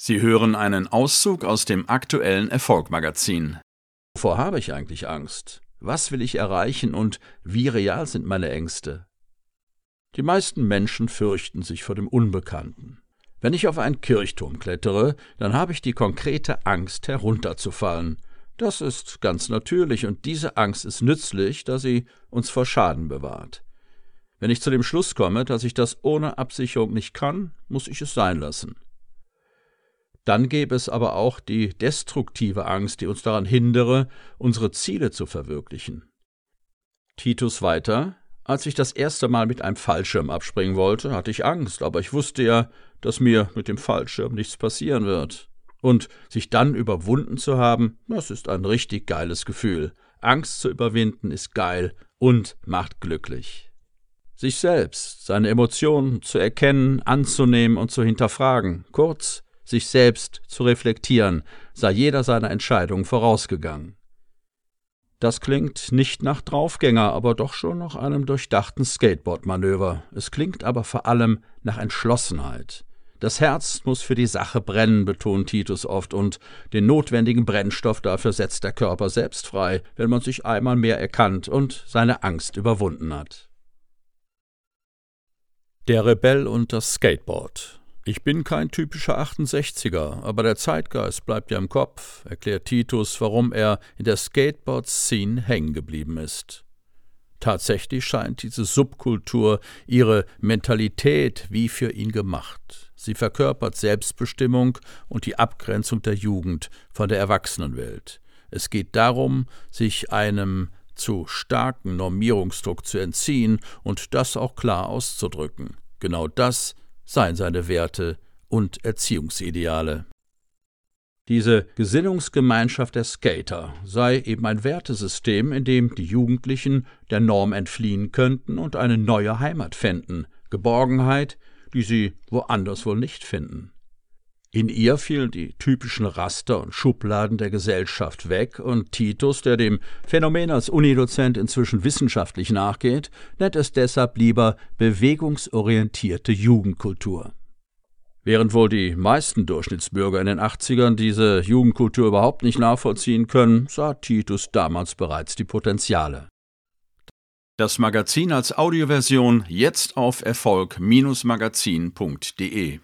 Sie hören einen Auszug aus dem aktuellen Erfolgmagazin. Wovor habe ich eigentlich Angst? Was will ich erreichen und wie real sind meine Ängste? Die meisten Menschen fürchten sich vor dem Unbekannten. Wenn ich auf einen Kirchturm klettere, dann habe ich die konkrete Angst, herunterzufallen. Das ist ganz natürlich, und diese Angst ist nützlich, da sie uns vor Schaden bewahrt. Wenn ich zu dem Schluss komme, dass ich das ohne Absicherung nicht kann, muss ich es sein lassen. Dann gäbe es aber auch die destruktive Angst, die uns daran hindere, unsere Ziele zu verwirklichen. Titus weiter Als ich das erste Mal mit einem Fallschirm abspringen wollte, hatte ich Angst, aber ich wusste ja, dass mir mit dem Fallschirm nichts passieren wird. Und sich dann überwunden zu haben, das ist ein richtig geiles Gefühl. Angst zu überwinden ist geil und macht glücklich. Sich selbst, seine Emotionen zu erkennen, anzunehmen und zu hinterfragen, kurz, sich selbst zu reflektieren, sei jeder seiner Entscheidungen vorausgegangen. Das klingt nicht nach Draufgänger, aber doch schon nach einem durchdachten Skateboard-Manöver. Es klingt aber vor allem nach Entschlossenheit. Das Herz muss für die Sache brennen, betont Titus oft, und den notwendigen Brennstoff dafür setzt der Körper selbst frei, wenn man sich einmal mehr erkannt und seine Angst überwunden hat. Der Rebell und das Skateboard ich bin kein typischer 68er, aber der Zeitgeist bleibt ja im Kopf, erklärt Titus, warum er in der Skateboard-Szene hängen geblieben ist. Tatsächlich scheint diese Subkultur ihre Mentalität wie für ihn gemacht. Sie verkörpert Selbstbestimmung und die Abgrenzung der Jugend von der Erwachsenenwelt. Es geht darum, sich einem zu starken Normierungsdruck zu entziehen und das auch klar auszudrücken. Genau das seien seine Werte und Erziehungsideale. Diese Gesinnungsgemeinschaft der Skater sei eben ein Wertesystem, in dem die Jugendlichen der Norm entfliehen könnten und eine neue Heimat fänden, Geborgenheit, die sie woanders wohl nicht finden. In ihr fielen die typischen Raster und Schubladen der Gesellschaft weg, und Titus, der dem Phänomen als Unidozent inzwischen wissenschaftlich nachgeht, nennt es deshalb lieber bewegungsorientierte Jugendkultur. Während wohl die meisten Durchschnittsbürger in den 80ern diese Jugendkultur überhaupt nicht nachvollziehen können, sah Titus damals bereits die Potenziale. Das Magazin als Audioversion jetzt auf Erfolg-magazin.de